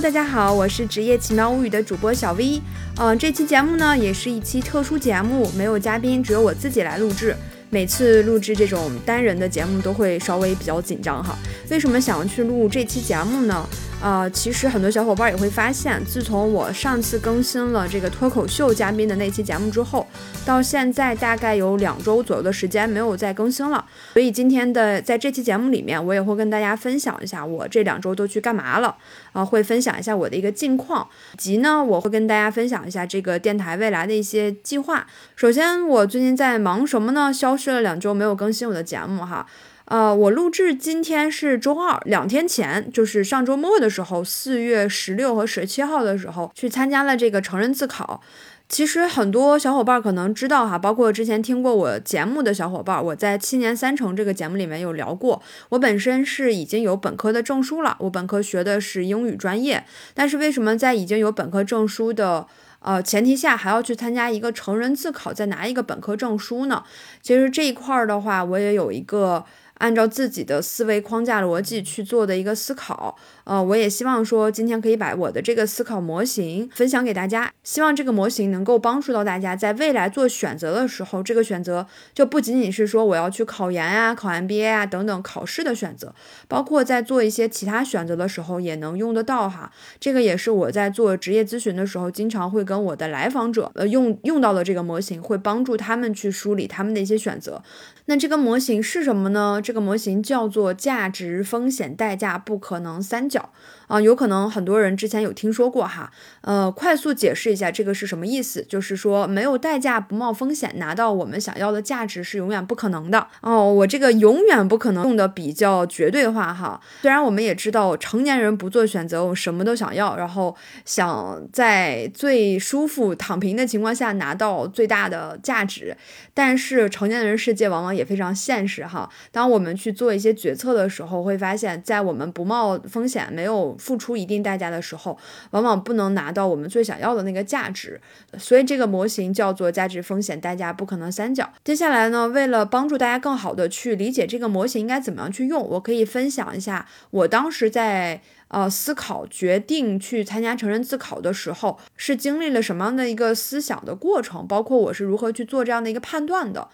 大家好，我是职业奇妙物语的主播小 V。嗯，这期节目呢也是一期特殊节目，没有嘉宾，只有我自己来录制。每次录制这种单人的节目都会稍微比较紧张哈。为什么想要去录这期节目呢？呃，其实很多小伙伴也会发现，自从我上次更新了这个脱口秀嘉宾的那期节目之后，到现在大概有两周左右的时间没有再更新了。所以今天的在这期节目里面，我也会跟大家分享一下我这两周都去干嘛了啊，会分享一下我的一个近况，及呢我会跟大家分享一下这个电台未来的一些计划。首先，我最近在忙什么呢？消失了两周没有更新我的节目哈。呃，我录制今天是周二，两天前就是上周末的时候，四月十六和十七号的时候去参加了这个成人自考。其实很多小伙伴可能知道哈，包括之前听过我节目的小伙伴，我在七年三成这个节目里面有聊过。我本身是已经有本科的证书了，我本科学的是英语专业，但是为什么在已经有本科证书的呃前提下，还要去参加一个成人自考，再拿一个本科证书呢？其实这一块儿的话，我也有一个。按照自己的思维框架逻辑去做的一个思考，呃，我也希望说今天可以把我的这个思考模型分享给大家，希望这个模型能够帮助到大家在未来做选择的时候，这个选择就不仅仅是说我要去考研呀、考 MBA 啊等等考试的选择，包括在做一些其他选择的时候也能用得到哈。这个也是我在做职业咨询的时候，经常会跟我的来访者呃用用到的这个模型，会帮助他们去梳理他们的一些选择。那这个模型是什么呢？这个模型叫做价值、风险、代价不可能三角。啊，有可能很多人之前有听说过哈，呃，快速解释一下这个是什么意思，就是说没有代价不冒风险拿到我们想要的价值是永远不可能的哦。我这个永远不可能用的比较绝对化哈，虽然我们也知道成年人不做选择，我什么都想要，然后想在最舒服躺平的情况下拿到最大的价值，但是成年人世界往往也也非常现实哈。当我们去做一些决策的时候，会发现，在我们不冒风险没有付出一定代价的时候，往往不能拿到我们最想要的那个价值，所以这个模型叫做价值、风险、代价不可能三角。接下来呢，为了帮助大家更好的去理解这个模型应该怎么样去用，我可以分享一下我当时在呃思考决定去参加成人自考的时候，是经历了什么样的一个思想的过程，包括我是如何去做这样的一个判断的。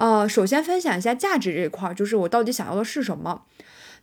呃，首先分享一下价值这一块，就是我到底想要的是什么。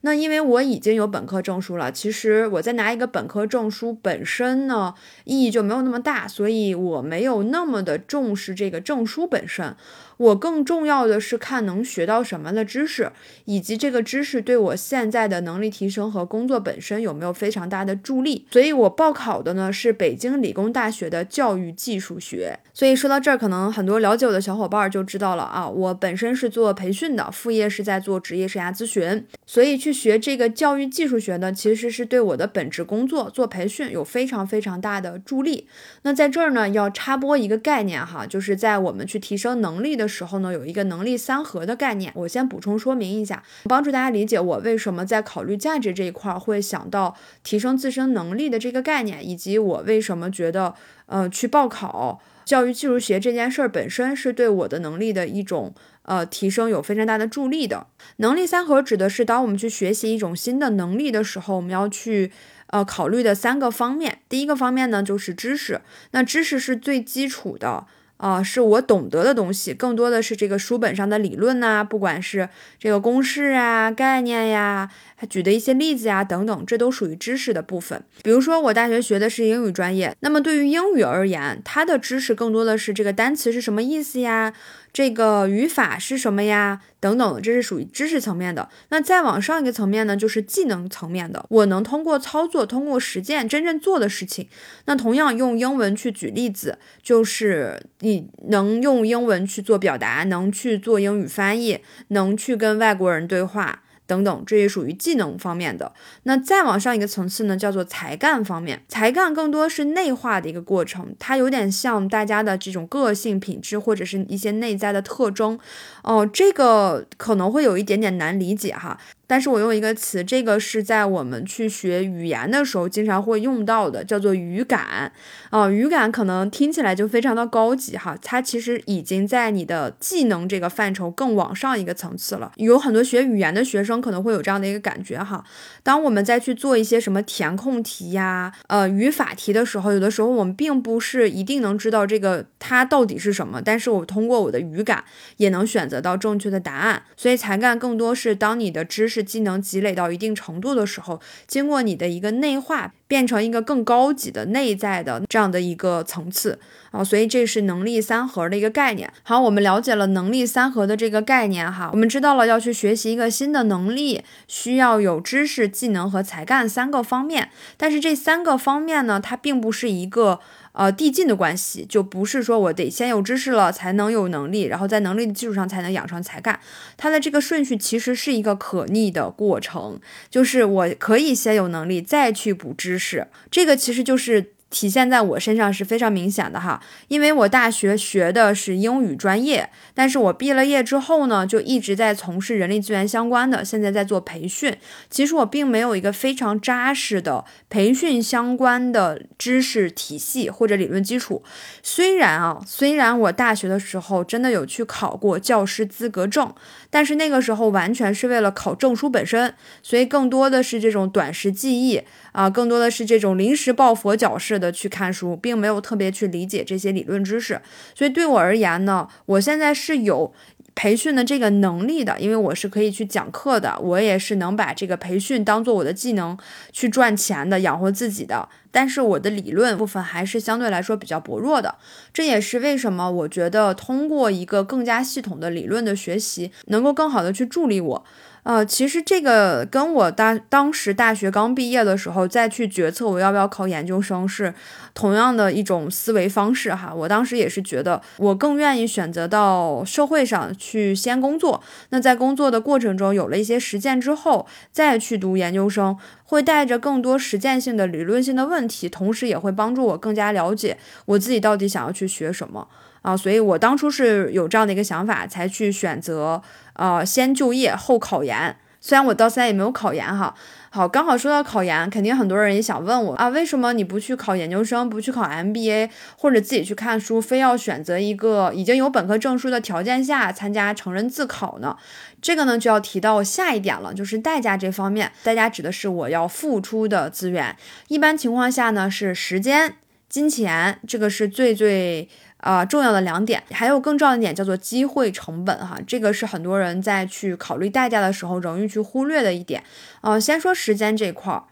那因为我已经有本科证书了，其实我再拿一个本科证书本身呢，意义就没有那么大，所以我没有那么的重视这个证书本身。我更重要的是看能学到什么的知识，以及这个知识对我现在的能力提升和工作本身有没有非常大的助力。所以我报考的呢是北京理工大学的教育技术学。所以说到这儿，可能很多了解我的小伙伴就知道了啊，我本身是做培训的，副业是在做职业生涯咨询，所以去学这个教育技术学呢，其实是对我的本职工作做培训有非常非常大的助力。那在这儿呢，要插播一个概念哈，就是在我们去提升能力的。时候呢，有一个能力三合的概念，我先补充说明一下，帮助大家理解我为什么在考虑价值这一块会想到提升自身能力的这个概念，以及我为什么觉得呃去报考教育技术学这件事儿本身是对我的能力的一种呃提升有非常大的助力的。能力三合指的是当我们去学习一种新的能力的时候，我们要去呃考虑的三个方面。第一个方面呢就是知识，那知识是最基础的。啊，是我懂得的东西，更多的是这个书本上的理论呐，不管是这个公式啊、概念呀，他举的一些例子呀等等，这都属于知识的部分。比如说，我大学学的是英语专业，那么对于英语而言，它的知识更多的是这个单词是什么意思呀。这个语法是什么呀？等等，这是属于知识层面的。那再往上一个层面呢，就是技能层面的。我能通过操作、通过实践真正做的事情。那同样用英文去举例子，就是你能用英文去做表达，能去做英语翻译，能去跟外国人对话。等等，这也属于技能方面的。那再往上一个层次呢，叫做才干方面。才干更多是内化的一个过程，它有点像大家的这种个性品质或者是一些内在的特征。哦，这个可能会有一点点难理解哈。但是我用一个词，这个是在我们去学语言的时候经常会用到的，叫做语感啊。语感可能听起来就非常的高级哈，它其实已经在你的技能这个范畴更往上一个层次了。有很多学语言的学生可能会有这样的一个感觉哈，当我们再去做一些什么填空题呀、呃语法题的时候，有的时候我们并不是一定能知道这个它到底是什么，但是我通过我的语感也能选择到正确的答案。所以才干更多是当你的知识。技能积累到一定程度的时候，经过你的一个内化，变成一个更高级的内在的这样的一个层次啊，所以这是能力三合的一个概念。好，我们了解了能力三合的这个概念哈，我们知道了要去学习一个新的能力，需要有知识、技能和才干三个方面。但是这三个方面呢，它并不是一个。呃，递进的关系就不是说我得先有知识了才能有能力，然后在能力的基础上才能养成才干。它的这个顺序其实是一个可逆的过程，就是我可以先有能力再去补知识，这个其实就是。体现在我身上是非常明显的哈，因为我大学学的是英语专业，但是我毕了业之后呢，就一直在从事人力资源相关的，现在在做培训。其实我并没有一个非常扎实的培训相关的知识体系或者理论基础。虽然啊，虽然我大学的时候真的有去考过教师资格证，但是那个时候完全是为了考证书本身，所以更多的是这种短时记忆。啊，更多的是这种临时抱佛脚式的去看书，并没有特别去理解这些理论知识。所以对我而言呢，我现在是有培训的这个能力的，因为我是可以去讲课的，我也是能把这个培训当做我的技能去赚钱的，养活自己的。但是我的理论部分还是相对来说比较薄弱的，这也是为什么我觉得通过一个更加系统的理论的学习，能够更好的去助力我。呃，其实这个跟我大当时大学刚毕业的时候再去决策我要不要考研究生是同样的一种思维方式哈。我当时也是觉得我更愿意选择到社会上去先工作，那在工作的过程中有了一些实践之后再去读研究生，会带着更多实践性的理论性的问题，同时也会帮助我更加了解我自己到底想要去学什么啊。所以我当初是有这样的一个想法才去选择。呃，先就业后考研，虽然我到现在也没有考研哈。好，刚好说到考研，肯定很多人也想问我啊，为什么你不去考研究生，不去考 MBA，或者自己去看书，非要选择一个已经有本科证书的条件下参加成人自考呢？这个呢就要提到下一点了，就是代价这方面，代价指的是我要付出的资源，一般情况下呢是时间、金钱，这个是最最。啊，重要的两点，还有更重要的一点叫做机会成本哈，这个是很多人在去考虑代价的时候容易去忽略的一点。呃，先说时间这块儿，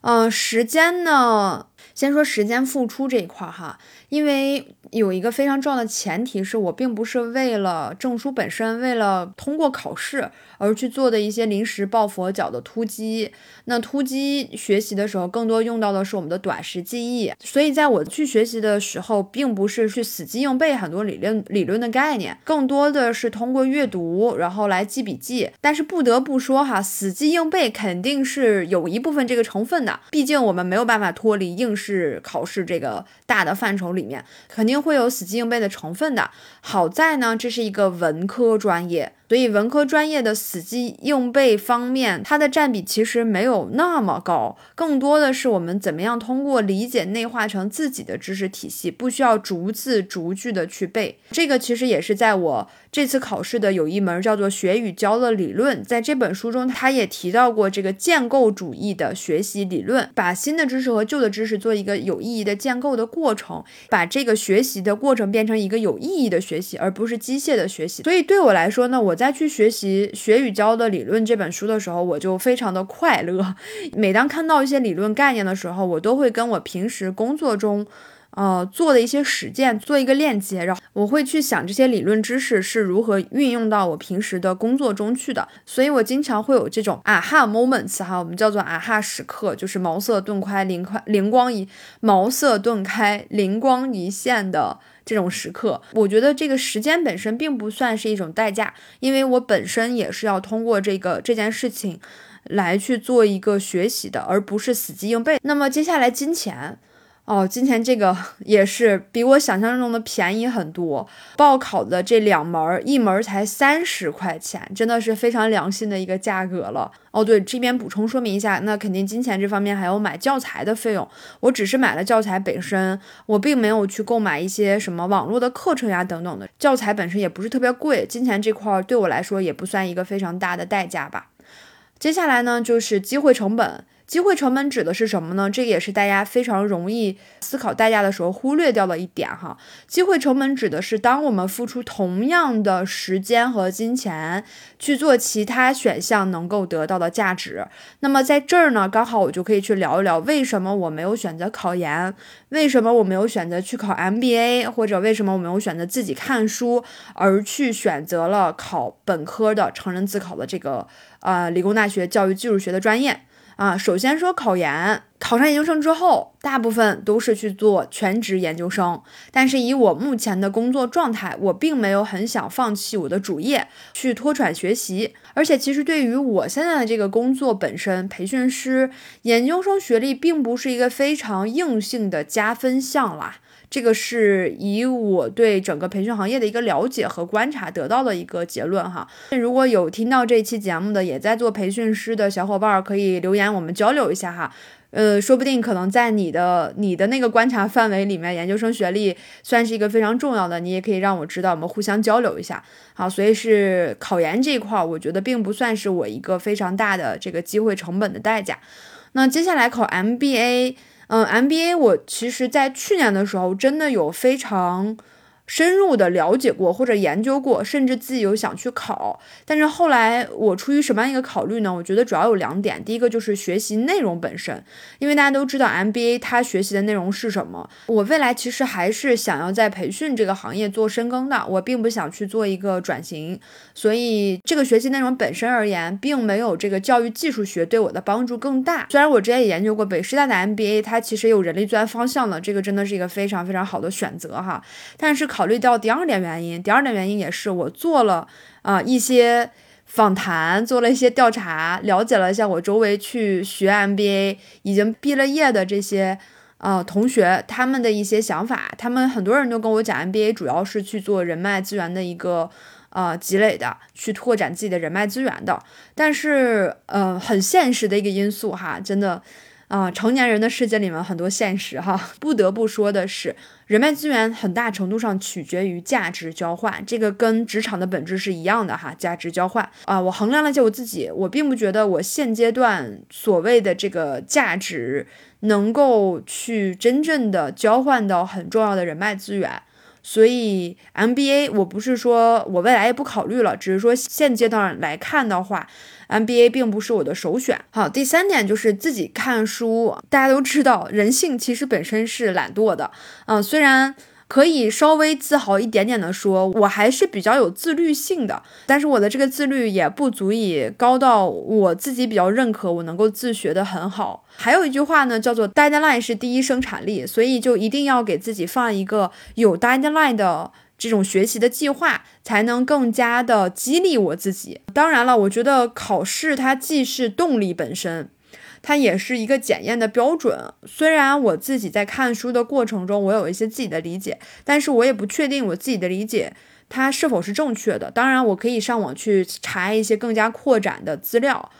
嗯，时间呢，先说时间付出这一块哈，因为有一个非常重要的前提是我并不是为了证书本身，为了通过考试。而去做的一些临时抱佛脚的突击，那突击学习的时候，更多用到的是我们的短时记忆。所以在我去学习的时候，并不是去死记硬背很多理论理论的概念，更多的是通过阅读，然后来记笔记。但是不得不说哈，死记硬背肯定是有一部分这个成分的，毕竟我们没有办法脱离应试是考试这个大的范畴里面，肯定会有死记硬背的成分的。好在呢，这是一个文科专业。所以文科专业的死记硬背方面，它的占比其实没有那么高，更多的是我们怎么样通过理解内化成自己的知识体系，不需要逐字逐句的去背。这个其实也是在我这次考试的有一门叫做学与教的理论，在这本书中，他也提到过这个建构主义的学习理论，把新的知识和旧的知识做一个有意义的建构的过程，把这个学习的过程变成一个有意义的学习，而不是机械的学习。所以对我来说呢，我。在去学习《学与教的理论》这本书的时候，我就非常的快乐。每当看到一些理论概念的时候，我都会跟我平时工作中，呃做的一些实践做一个链接，然后我会去想这些理论知识是如何运用到我平时的工作中去的。所以我经常会有这种啊哈 moments 哈，我们叫做啊哈时刻，就是茅塞顿开、灵快灵光一茅塞顿开、灵光一现的。这种时刻，我觉得这个时间本身并不算是一种代价，因为我本身也是要通过这个这件事情来去做一个学习的，而不是死记硬背。那么接下来金钱，哦，今天这个 也是比我想象中的便宜很多。报考的这两门，一门才三十块钱，真的是非常良心的一个价格了。哦，对，这边补充说明一下，那肯定金钱这方面还有买教材的费用。我只是买了教材本身，我并没有去购买一些什么网络的课程呀等等的。教材本身也不是特别贵，金钱这块对我来说也不算一个非常大的代价吧。接下来呢，就是机会成本。机会成本指的是什么呢？这个也是大家非常容易思考代价的时候忽略掉的一点哈。机会成本指的是当我们付出同样的时间和金钱去做其他选项能够得到的价值。那么在这儿呢，刚好我就可以去聊一聊为什么我没有选择考研，为什么我没有选择去考 MBA，或者为什么我没有选择自己看书而去选择了考本科的成人自考的这个呃理工大学教育技术学的专业。啊，首先说考研，考上研究生之后，大部分都是去做全职研究生。但是以我目前的工作状态，我并没有很想放弃我的主业去脱产学习。而且其实对于我现在的这个工作本身，培训师研究生学历并不是一个非常硬性的加分项啦。这个是以我对整个培训行业的一个了解和观察得到的一个结论哈。那如果有听到这期节目的也在做培训师的小伙伴，可以留言我们交流一下哈。呃，说不定可能在你的你的那个观察范围里面，研究生学历算是一个非常重要的，你也可以让我知道，我们互相交流一下。好，所以是考研这一块，我觉得并不算是我一个非常大的这个机会成本的代价。那接下来考 MBA。嗯，MBA 我其实，在去年的时候，真的有非常。深入的了解过或者研究过，甚至自己有想去考，但是后来我出于什么样一个考虑呢？我觉得主要有两点，第一个就是学习内容本身，因为大家都知道 MBA 它学习的内容是什么。我未来其实还是想要在培训这个行业做深耕的，我并不想去做一个转型，所以这个学习内容本身而言，并没有这个教育技术学对我的帮助更大。虽然我之前也研究过北师大的 MBA，它其实有人力资源方向的，这个真的是一个非常非常好的选择哈，但是考。考虑到第二点原因，第二点原因也是我做了啊一些访谈，做了一些调查，了解了一下我周围去学 MBA 已经毕了业的这些呃同学他们的一些想法。他们很多人都跟我讲，MBA 主要是去做人脉资源的一个呃积累的，去拓展自己的人脉资源的。但是呃很现实的一个因素哈，真的。啊，成年人的世界里面很多现实哈，不得不说的是，人脉资源很大程度上取决于价值交换，这个跟职场的本质是一样的哈，价值交换啊，我衡量了一下我自己，我并不觉得我现阶段所谓的这个价值能够去真正的交换到很重要的人脉资源。所以 MBA 我不是说我未来也不考虑了，只是说现阶段来看的话，MBA 并不是我的首选。好，第三点就是自己看书。大家都知道，人性其实本身是懒惰的。嗯，虽然。可以稍微自豪一点点的说，我还是比较有自律性的，但是我的这个自律也不足以高到我自己比较认可，我能够自学的很好。还有一句话呢，叫做 deadline 是第一生产力，所以就一定要给自己放一个有 deadline 的这种学习的计划，才能更加的激励我自己。当然了，我觉得考试它既是动力本身。它也是一个检验的标准。虽然我自己在看书的过程中，我有一些自己的理解，但是我也不确定我自己的理解它是否是正确的。当然，我可以上网去查一些更加扩展的资料。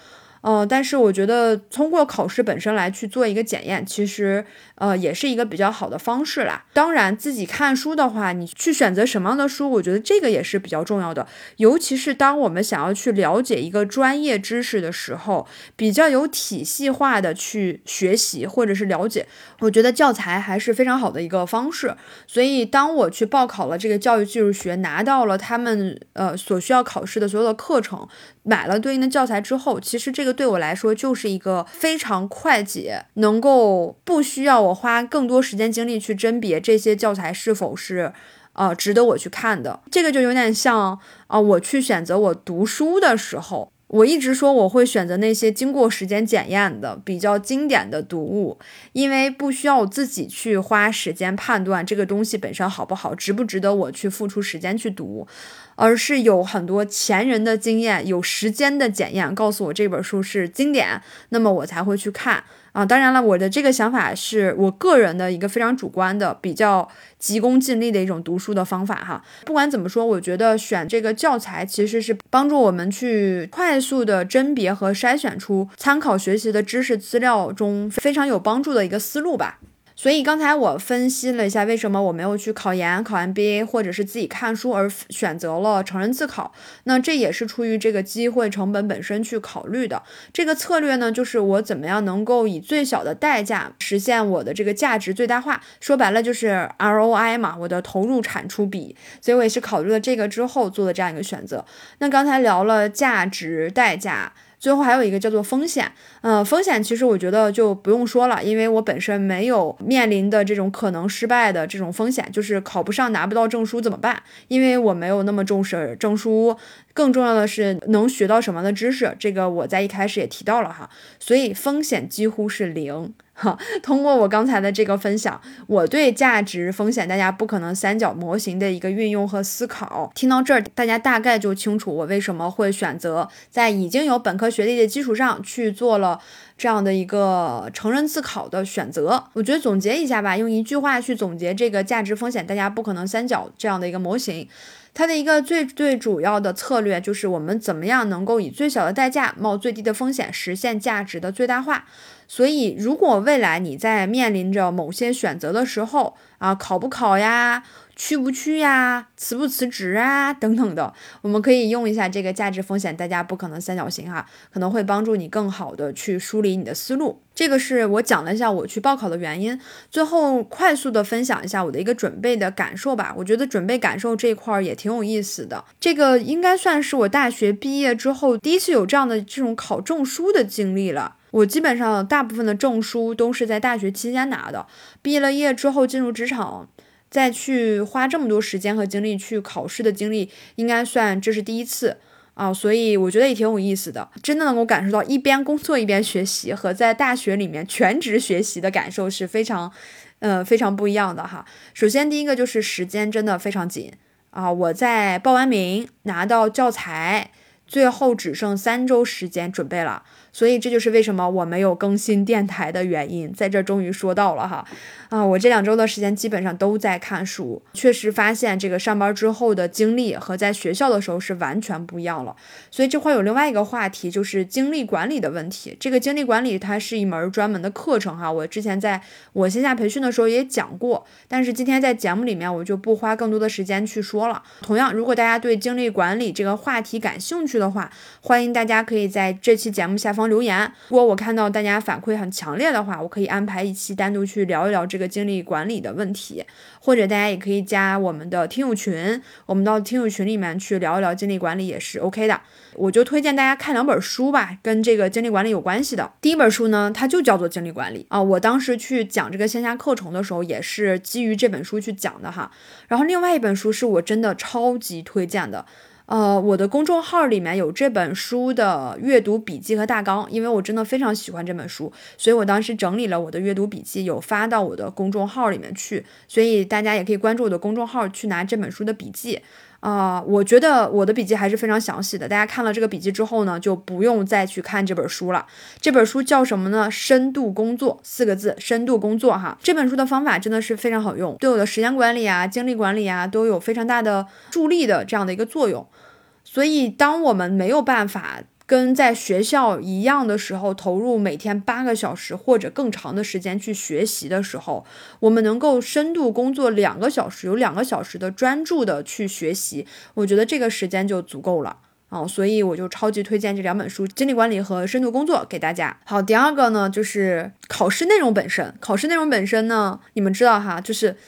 嗯，但是我觉得通过考试本身来去做一个检验，其实呃也是一个比较好的方式啦。当然，自己看书的话，你去选择什么样的书，我觉得这个也是比较重要的。尤其是当我们想要去了解一个专业知识的时候，比较有体系化的去学习或者是了解，我觉得教材还是非常好的一个方式。所以，当我去报考了这个教育技术学，拿到了他们呃所需要考试的所有的课程。买了对应的教材之后，其实这个对我来说就是一个非常快捷，能够不需要我花更多时间精力去甄别这些教材是否是，呃，值得我去看的。这个就有点像啊，我去选择我读书的时候。我一直说我会选择那些经过时间检验的比较经典的读物，因为不需要我自己去花时间判断这个东西本身好不好，值不值得我去付出时间去读，而是有很多前人的经验，有时间的检验告诉我这本书是经典，那么我才会去看。啊，当然了，我的这个想法是我个人的一个非常主观的、比较急功近利的一种读书的方法哈。不管怎么说，我觉得选这个教材其实是帮助我们去快速的甄别和筛选出参考学习的知识资料中非常有帮助的一个思路吧。所以刚才我分析了一下，为什么我没有去考研、考 MBA，或者是自己看书，而选择了成人自考。那这也是出于这个机会成本本身去考虑的。这个策略呢，就是我怎么样能够以最小的代价实现我的这个价值最大化。说白了就是 ROI 嘛，我的投入产出比。所以我也是考虑了这个之后做的这样一个选择。那刚才聊了价值、代价。最后还有一个叫做风险，嗯，风险其实我觉得就不用说了，因为我本身没有面临的这种可能失败的这种风险，就是考不上拿不到证书怎么办？因为我没有那么重视证书，更重要的是能学到什么的知识，这个我在一开始也提到了哈，所以风险几乎是零。哈，通过我刚才的这个分享，我对价值风险大家不可能三角模型的一个运用和思考，听到这儿，大家大概就清楚我为什么会选择在已经有本科学历的基础上去做了这样的一个成人自考的选择。我觉得总结一下吧，用一句话去总结这个价值风险大家不可能三角这样的一个模型，它的一个最最主要的策略就是我们怎么样能够以最小的代价冒最低的风险实现价值的最大化。所以，如果未来你在面临着某些选择的时候啊，考不考呀，去不去呀，辞不辞职啊，等等的，我们可以用一下这个价值风险，大家不可能三角形哈，可能会帮助你更好的去梳理你的思路。这个是我讲了一下我去报考的原因，最后快速的分享一下我的一个准备的感受吧。我觉得准备感受这块儿也挺有意思的，这个应该算是我大学毕业之后第一次有这样的这种考证书的经历了。我基本上大部分的证书都是在大学期间拿的，毕了业之后进入职场，再去花这么多时间和精力去考试的经历，应该算这是第一次啊，所以我觉得也挺有意思的，真的能够感受到一边工作一边学习和在大学里面全职学习的感受是非常，呃，非常不一样的哈。首先第一个就是时间真的非常紧啊，我在报完名拿到教材，最后只剩三周时间准备了。所以这就是为什么我没有更新电台的原因，在这终于说到了哈，啊，我这两周的时间基本上都在看书，确实发现这个上班之后的精力和在学校的时候是完全不一样了。所以这块有另外一个话题，就是精力管理的问题。这个精力管理它是一门专门的课程哈，我之前在我线下培训的时候也讲过，但是今天在节目里面我就不花更多的时间去说了。同样，如果大家对精力管理这个话题感兴趣的话，欢迎大家可以在这期节目下方。留言，如果我看到大家反馈很强烈的话，我可以安排一期单独去聊一聊这个精力管理的问题，或者大家也可以加我们的听友群，我们到听友群里面去聊一聊精力管理也是 OK 的。我就推荐大家看两本书吧，跟这个精力管理有关系的。第一本书呢，它就叫做精力管理啊，我当时去讲这个线下课程的时候，也是基于这本书去讲的哈。然后另外一本书是我真的超级推荐的。呃，我的公众号里面有这本书的阅读笔记和大纲，因为我真的非常喜欢这本书，所以我当时整理了我的阅读笔记，有发到我的公众号里面去，所以大家也可以关注我的公众号去拿这本书的笔记。啊，我觉得我的笔记还是非常详细的，大家看了这个笔记之后呢，就不用再去看这本书了。这本书叫什么呢？深度工作四个字，深度工作哈。这本书的方法真的是非常好用，对我的时间管理啊、精力管理啊都有非常大的助力的这样的一个作用。所以，当我们没有办法跟在学校一样的时候，投入每天八个小时或者更长的时间去学习的时候，我们能够深度工作两个小时，有两个小时的专注的去学习，我觉得这个时间就足够了啊。所以，我就超级推荐这两本书《精力管理》和《深度工作》给大家。好，第二个呢，就是考试内容本身。考试内容本身呢，你们知道哈，就是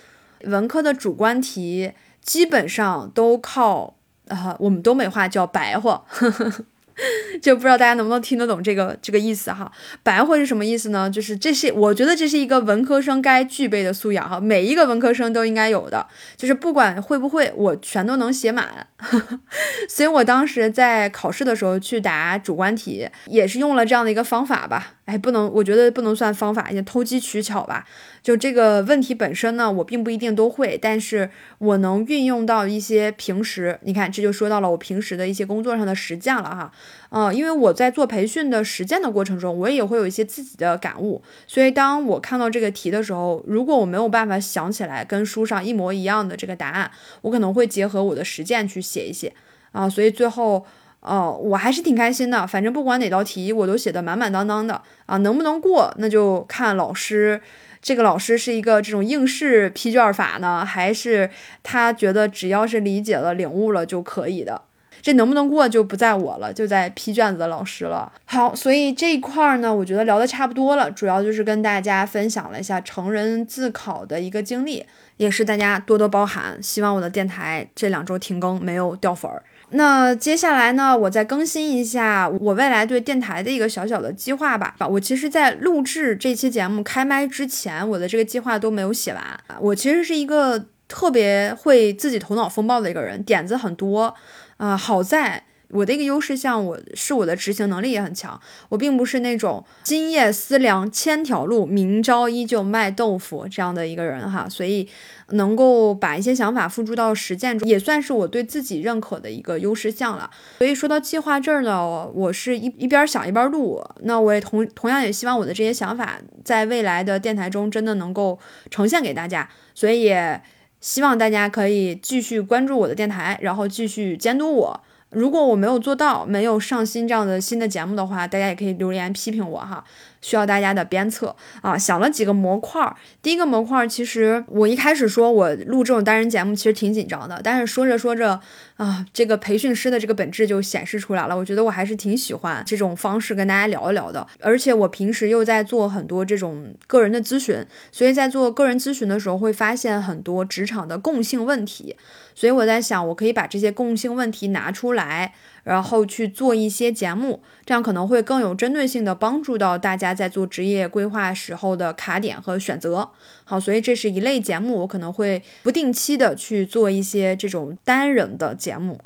文科的主观题基本上都靠。啊，我们东北话叫白话，就不知道大家能不能听得懂这个这个意思哈。白话是什么意思呢？就是这是我觉得这是一个文科生该具备的素养哈，每一个文科生都应该有的，就是不管会不会，我全都能写满。所以我当时在考试的时候去答主观题，也是用了这样的一个方法吧。哎，不能，我觉得不能算方法，也投机取巧吧。就这个问题本身呢，我并不一定都会，但是我能运用到一些平时，你看这就说到了我平时的一些工作上的实践了哈。嗯，因为我在做培训的实践的过程中，我也会有一些自己的感悟，所以当我看到这个题的时候，如果我没有办法想起来跟书上一模一样的这个答案，我可能会结合我的实践去写一写啊。所以最后，哦，我还是挺开心的，反正不管哪道题，我都写的满满当当的啊。能不能过，那就看老师。这个老师是一个这种应试批卷法呢，还是他觉得只要是理解了、领悟了就可以的？这能不能过就不在我了，就在批卷子的老师了。好，所以这一块儿呢，我觉得聊的差不多了，主要就是跟大家分享了一下成人自考的一个经历，也是大家多多包涵。希望我的电台这两周停更没有掉粉儿。那接下来呢，我再更新一下我未来对电台的一个小小的计划吧。我其实，在录制这期节目开麦之前，我的这个计划都没有写完。我其实是一个特别会自己头脑风暴的一个人，点子很多。啊，好在。我的一个优势，像我是我的执行能力也很强。我并不是那种今夜思量千条路，明朝依旧卖豆腐这样的一个人哈，所以能够把一些想法付诸到实践中，也算是我对自己认可的一个优势项了。所以说到计划这儿呢，我是一一边想一边录。那我也同同样也希望我的这些想法在未来的电台中真的能够呈现给大家。所以也希望大家可以继续关注我的电台，然后继续监督我。如果我没有做到，没有上新这样的新的节目的话，大家也可以留言批评我哈。需要大家的鞭策啊！想了几个模块，第一个模块其实我一开始说我录这种单人节目其实挺紧张的，但是说着说着啊，这个培训师的这个本质就显示出来了。我觉得我还是挺喜欢这种方式跟大家聊一聊的，而且我平时又在做很多这种个人的咨询，所以在做个人咨询的时候会发现很多职场的共性问题，所以我在想我可以把这些共性问题拿出来。然后去做一些节目，这样可能会更有针对性的帮助到大家在做职业规划时候的卡点和选择。好，所以这是一类节目，我可能会不定期的去做一些这种单人的节目。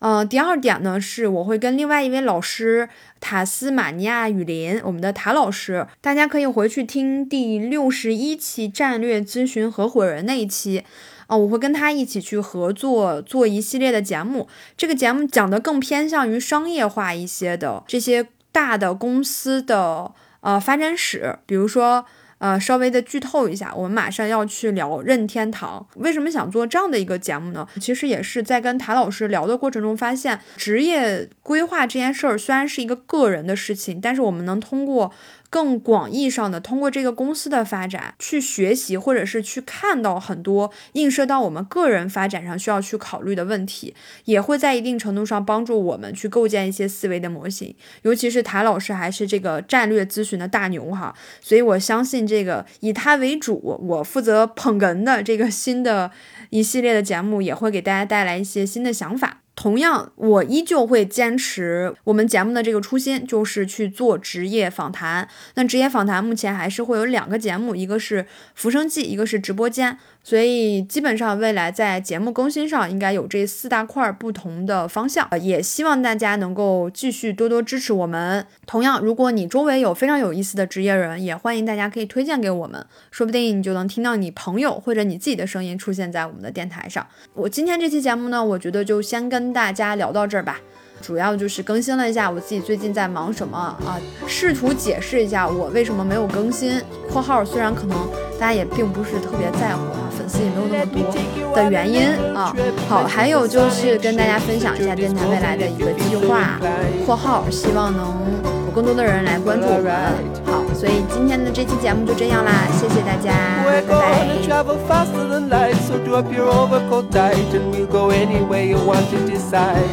嗯，第二点呢，是我会跟另外一位老师塔斯马尼亚雨林，我们的塔老师，大家可以回去听第六十一期战略咨询合伙人那一期。啊，我会跟他一起去合作做一系列的节目，这个节目讲的更偏向于商业化一些的这些大的公司的呃发展史，比如说呃稍微的剧透一下，我们马上要去聊任天堂。为什么想做这样的一个节目呢？其实也是在跟谭老师聊的过程中发现，职业规划这件事儿虽然是一个个人的事情，但是我们能通过。更广义上的，通过这个公司的发展去学习，或者是去看到很多映射到我们个人发展上需要去考虑的问题，也会在一定程度上帮助我们去构建一些思维的模型。尤其是谭老师还是这个战略咨询的大牛哈，所以我相信这个以他为主，我负责捧哏的这个新的一系列的节目，也会给大家带来一些新的想法。同样，我依旧会坚持我们节目的这个初心，就是去做职业访谈。那职业访谈目前还是会有两个节目，一个是浮生记，一个是直播间。所以基本上未来在节目更新上应该有这四大块不同的方向，也希望大家能够继续多多支持我们。同样，如果你周围有非常有意思的职业人，也欢迎大家可以推荐给我们，说不定你就能听到你朋友或者你自己的声音出现在我们的电台上。我今天这期节目呢，我觉得就先跟大家聊到这儿吧。主要就是更新了一下我自己最近在忙什么啊，试图解释一下我为什么没有更新（括号虽然可能大家也并不是特别在乎啊，粉丝也没有那么多）的原因啊。好，还有就是跟大家分享一下电台未来的一个计划（括号希望能有更多的人来关注我们）。好，所以今天的这期节目就这样啦，谢谢大家，拜拜。